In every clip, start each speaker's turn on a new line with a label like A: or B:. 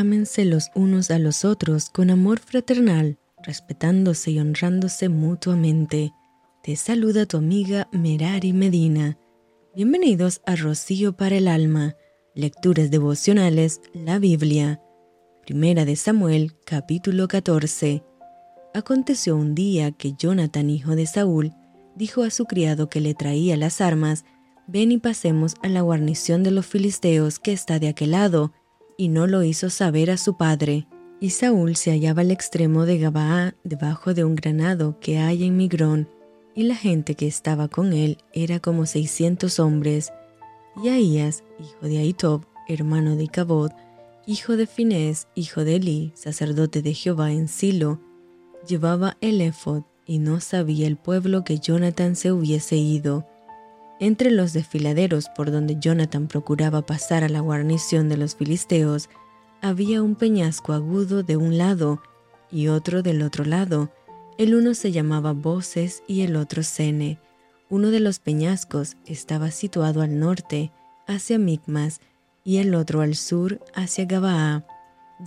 A: ámense los unos a los otros con amor fraternal, respetándose y honrándose mutuamente. Te saluda tu amiga Merari Medina. Bienvenidos a Rocío para el Alma, Lecturas Devocionales, la Biblia. Primera de Samuel, capítulo 14. Aconteció un día que Jonathan, hijo de Saúl, dijo a su criado que le traía las armas, Ven y pasemos a la guarnición de los filisteos que está de aquel lado, y no lo hizo saber a su padre. Y Saúl se hallaba al extremo de Gabaa, debajo de un granado que hay en Migrón, y la gente que estaba con él era como seiscientos hombres. Y Ahías, hijo de Aitob, hermano de Cabod, hijo de Finés, hijo de Eli, sacerdote de Jehová en Silo, llevaba el ephod y no sabía el pueblo que Jonathan se hubiese ido. Entre los desfiladeros por donde Jonathan procuraba pasar a la guarnición de los filisteos, había un peñasco agudo de un lado y otro del otro lado. El uno se llamaba Voces y el otro Sene. Uno de los peñascos estaba situado al norte, hacia Micmas, y el otro al sur, hacia Gabaa.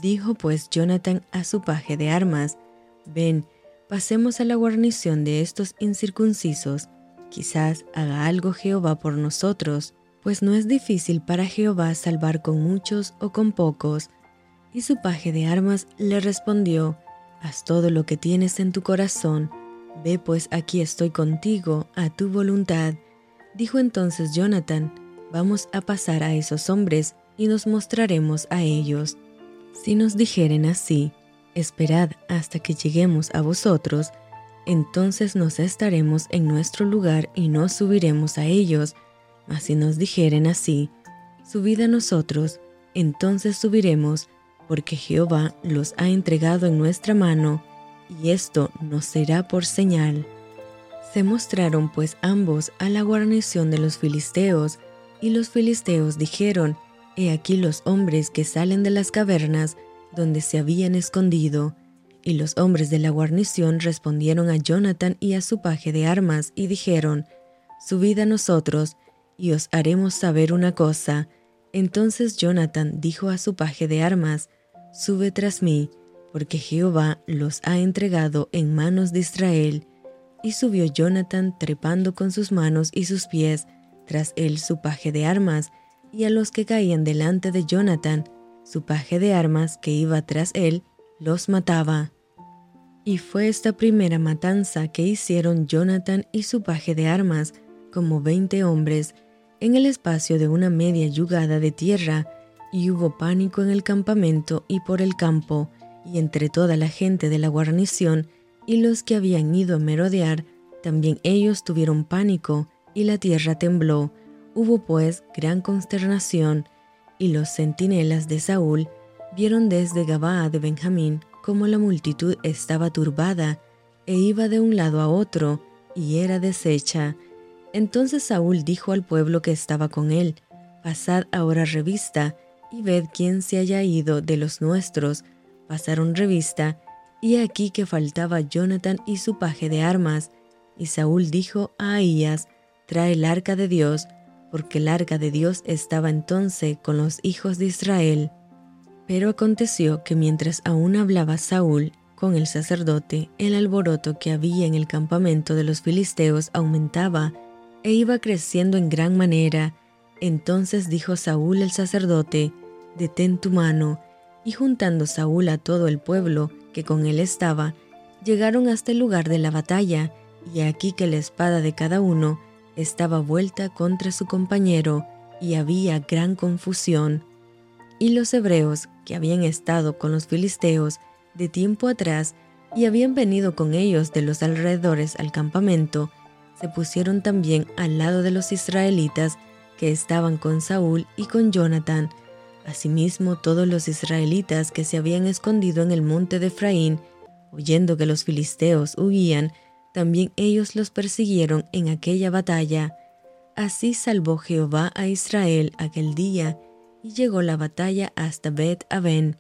A: Dijo pues Jonathan a su paje de armas, Ven, pasemos a la guarnición de estos incircuncisos Quizás haga algo Jehová por nosotros, pues no es difícil para Jehová salvar con muchos o con pocos. Y su paje de armas le respondió, Haz todo lo que tienes en tu corazón, ve pues aquí estoy contigo, a tu voluntad. Dijo entonces Jonathan, Vamos a pasar a esos hombres y nos mostraremos a ellos. Si nos dijeren así, Esperad hasta que lleguemos a vosotros, entonces nos estaremos en nuestro lugar y no subiremos a ellos. Mas si nos dijeren así, subid a nosotros, entonces subiremos, porque Jehová los ha entregado en nuestra mano, y esto nos será por señal. Se mostraron pues ambos a la guarnición de los filisteos, y los filisteos dijeron, He aquí los hombres que salen de las cavernas donde se habían escondido. Y los hombres de la guarnición respondieron a Jonathan y a su paje de armas y dijeron, Subid a nosotros, y os haremos saber una cosa. Entonces Jonathan dijo a su paje de armas, Sube tras mí, porque Jehová los ha entregado en manos de Israel. Y subió Jonathan trepando con sus manos y sus pies, tras él su paje de armas, y a los que caían delante de Jonathan, su paje de armas que iba tras él, los mataba. Y fue esta primera matanza que hicieron Jonathan y su paje de armas, como veinte hombres, en el espacio de una media yugada de tierra, y hubo pánico en el campamento y por el campo, y entre toda la gente de la guarnición y los que habían ido a merodear, también ellos tuvieron pánico, y la tierra tembló. Hubo pues gran consternación, y los centinelas de Saúl vieron desde Gabaa de Benjamín como la multitud estaba turbada e iba de un lado a otro y era deshecha. Entonces Saúl dijo al pueblo que estaba con él, Pasad ahora revista y ved quién se haya ido de los nuestros. Pasaron revista, y aquí que faltaba Jonathan y su paje de armas. Y Saúl dijo a Ahías, Trae el arca de Dios, porque el arca de Dios estaba entonces con los hijos de Israel. Pero aconteció que mientras aún hablaba Saúl con el sacerdote, el alboroto que había en el campamento de los filisteos aumentaba e iba creciendo en gran manera. Entonces dijo Saúl el sacerdote, Detén tu mano. Y juntando Saúl a todo el pueblo que con él estaba, llegaron hasta el lugar de la batalla, y aquí que la espada de cada uno estaba vuelta contra su compañero, y había gran confusión. Y los hebreos que habían estado con los filisteos de tiempo atrás y habían venido con ellos de los alrededores al campamento, se pusieron también al lado de los israelitas que estaban con Saúl y con Jonathan. Asimismo, todos los israelitas que se habían escondido en el monte de Efraín, oyendo que los filisteos huían, también ellos los persiguieron en aquella batalla. Así salvó Jehová a Israel aquel día, y llegó la batalla hasta Bet Aben.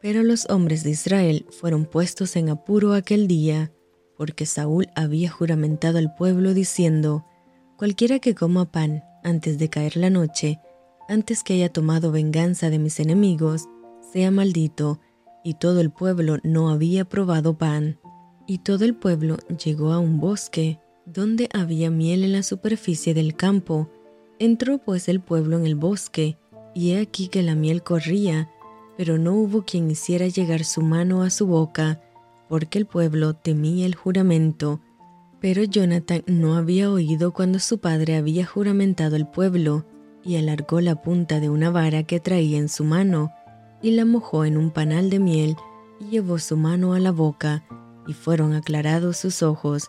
A: Pero los hombres de Israel fueron puestos en apuro aquel día, porque Saúl había juramentado al pueblo diciendo, Cualquiera que coma pan antes de caer la noche, antes que haya tomado venganza de mis enemigos, sea maldito, y todo el pueblo no había probado pan. Y todo el pueblo llegó a un bosque, donde había miel en la superficie del campo. Entró pues el pueblo en el bosque, y he aquí que la miel corría, pero no hubo quien hiciera llegar su mano a su boca, porque el pueblo temía el juramento. Pero Jonathan no había oído cuando su padre había juramentado el pueblo, y alargó la punta de una vara que traía en su mano, y la mojó en un panal de miel, y llevó su mano a la boca, y fueron aclarados sus ojos.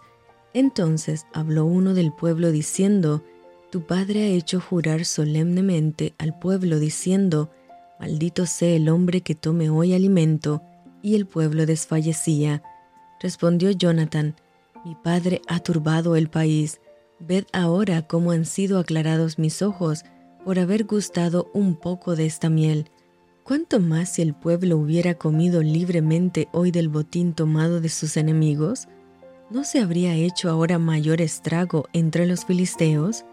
A: Entonces habló uno del pueblo diciendo, Tu padre ha hecho jurar solemnemente al pueblo diciendo, Maldito sea el hombre que tome hoy alimento. Y el pueblo desfallecía. Respondió Jonathan, Mi padre ha turbado el país. Ved ahora cómo han sido aclarados mis ojos por haber gustado un poco de esta miel. ¿Cuánto más si el pueblo hubiera comido libremente hoy del botín tomado de sus enemigos? ¿No se habría hecho ahora mayor estrago entre los filisteos?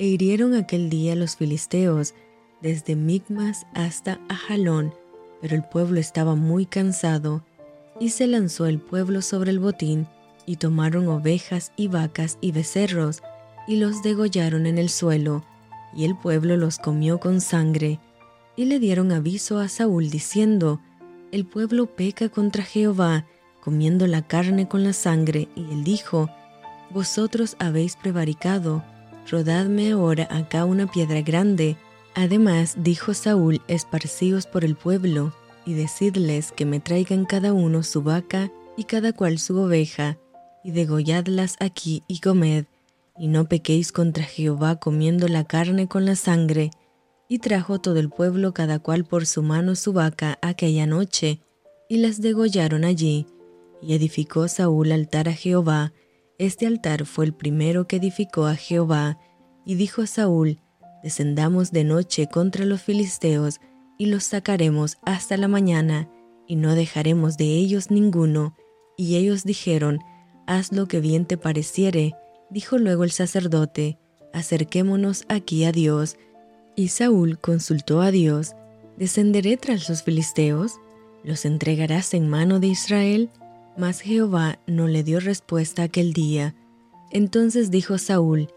A: E hirieron aquel día los filisteos desde Migmas hasta Ajalón, pero el pueblo estaba muy cansado, y se lanzó el pueblo sobre el botín, y tomaron ovejas y vacas y becerros, y los degollaron en el suelo, y el pueblo los comió con sangre, y le dieron aviso a Saúl diciendo, El pueblo peca contra Jehová, comiendo la carne con la sangre, y él dijo, Vosotros habéis prevaricado, rodadme ahora acá una piedra grande, Además dijo Saúl, esparcíos por el pueblo, y decidles que me traigan cada uno su vaca y cada cual su oveja, y degolladlas aquí y comed, y no pequéis contra Jehová comiendo la carne con la sangre. Y trajo todo el pueblo cada cual por su mano su vaca aquella noche, y las degollaron allí. Y edificó Saúl altar a Jehová. Este altar fue el primero que edificó a Jehová. Y dijo Saúl, descendamos de noche contra los filisteos y los sacaremos hasta la mañana, y no dejaremos de ellos ninguno. Y ellos dijeron, haz lo que bien te pareciere. Dijo luego el sacerdote, acerquémonos aquí a Dios. Y Saúl consultó a Dios, ¿descenderé tras los filisteos? ¿Los entregarás en mano de Israel? Mas Jehová no le dio respuesta aquel día. Entonces dijo Saúl,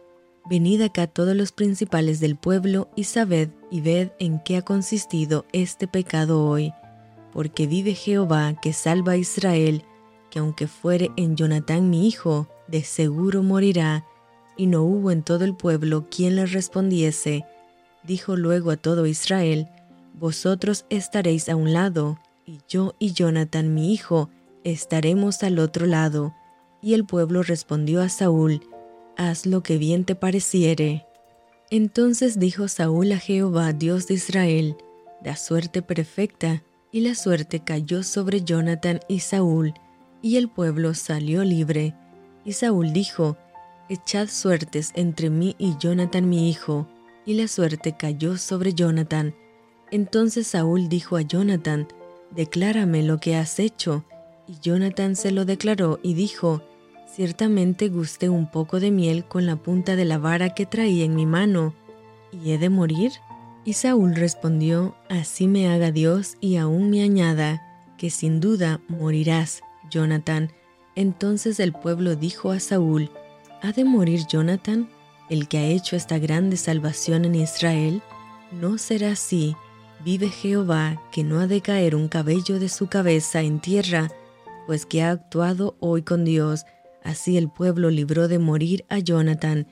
A: Venid acá todos los principales del pueblo y sabed y ved en qué ha consistido este pecado hoy, porque vive Jehová que salva a Israel, que aunque fuere en Jonatán mi hijo, de seguro morirá. Y no hubo en todo el pueblo quien le respondiese. Dijo luego a todo Israel, Vosotros estaréis a un lado, y yo y Jonatán mi hijo estaremos al otro lado. Y el pueblo respondió a Saúl, haz lo que bien te pareciere. Entonces dijo Saúl a Jehová, Dios de Israel, da suerte perfecta, y la suerte cayó sobre Jonathan y Saúl, y el pueblo salió libre. Y Saúl dijo, Echad suertes entre mí y Jonathan mi hijo, y la suerte cayó sobre Jonathan. Entonces Saúl dijo a Jonathan, Declárame lo que has hecho. Y Jonathan se lo declaró y dijo, Ciertamente gusté un poco de miel con la punta de la vara que traía en mi mano, ¿y he de morir? Y Saúl respondió, Así me haga Dios y aún me añada, que sin duda morirás, Jonathan. Entonces el pueblo dijo a Saúl, ¿Ha de morir Jonathan, el que ha hecho esta grande salvación en Israel? No será así. Vive Jehová, que no ha de caer un cabello de su cabeza en tierra, pues que ha actuado hoy con Dios Así el pueblo libró de morir a Jonathan,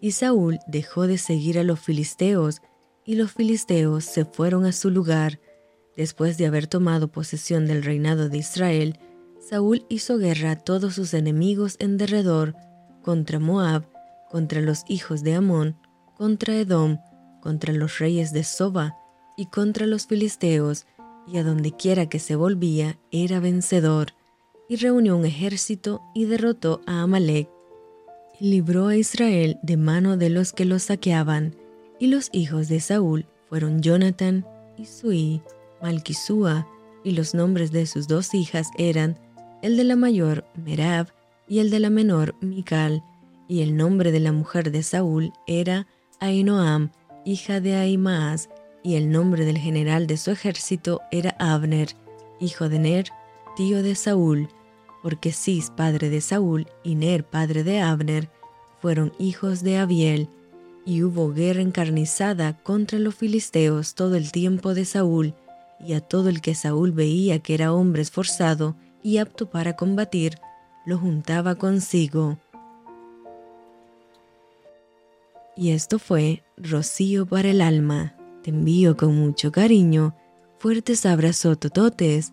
A: y Saúl dejó de seguir a los filisteos, y los filisteos se fueron a su lugar. Después de haber tomado posesión del reinado de Israel, Saúl hizo guerra a todos sus enemigos en derredor, contra Moab, contra los hijos de Amón, contra Edom, contra los reyes de Soba, y contra los filisteos, y a donde quiera que se volvía era vencedor y reunió un ejército y derrotó a Amalek. Y libró a Israel de mano de los que los saqueaban, y los hijos de Saúl fueron Jonathan, Isui, Malquisúa, y los nombres de sus dos hijas eran el de la mayor Merab y el de la menor Mical, y el nombre de la mujer de Saúl era Ainoam, hija de Ahimaaz, y el nombre del general de su ejército era Abner, hijo de Ner, tío de Saúl, porque Cis, padre de Saúl, y Ner, padre de Abner, fueron hijos de Abiel, y hubo guerra encarnizada contra los filisteos todo el tiempo de Saúl, y a todo el que Saúl veía que era hombre esforzado y apto para combatir, lo juntaba consigo. Y esto fue Rocío para el alma. Te envío con mucho cariño, fuertes abrazos tototes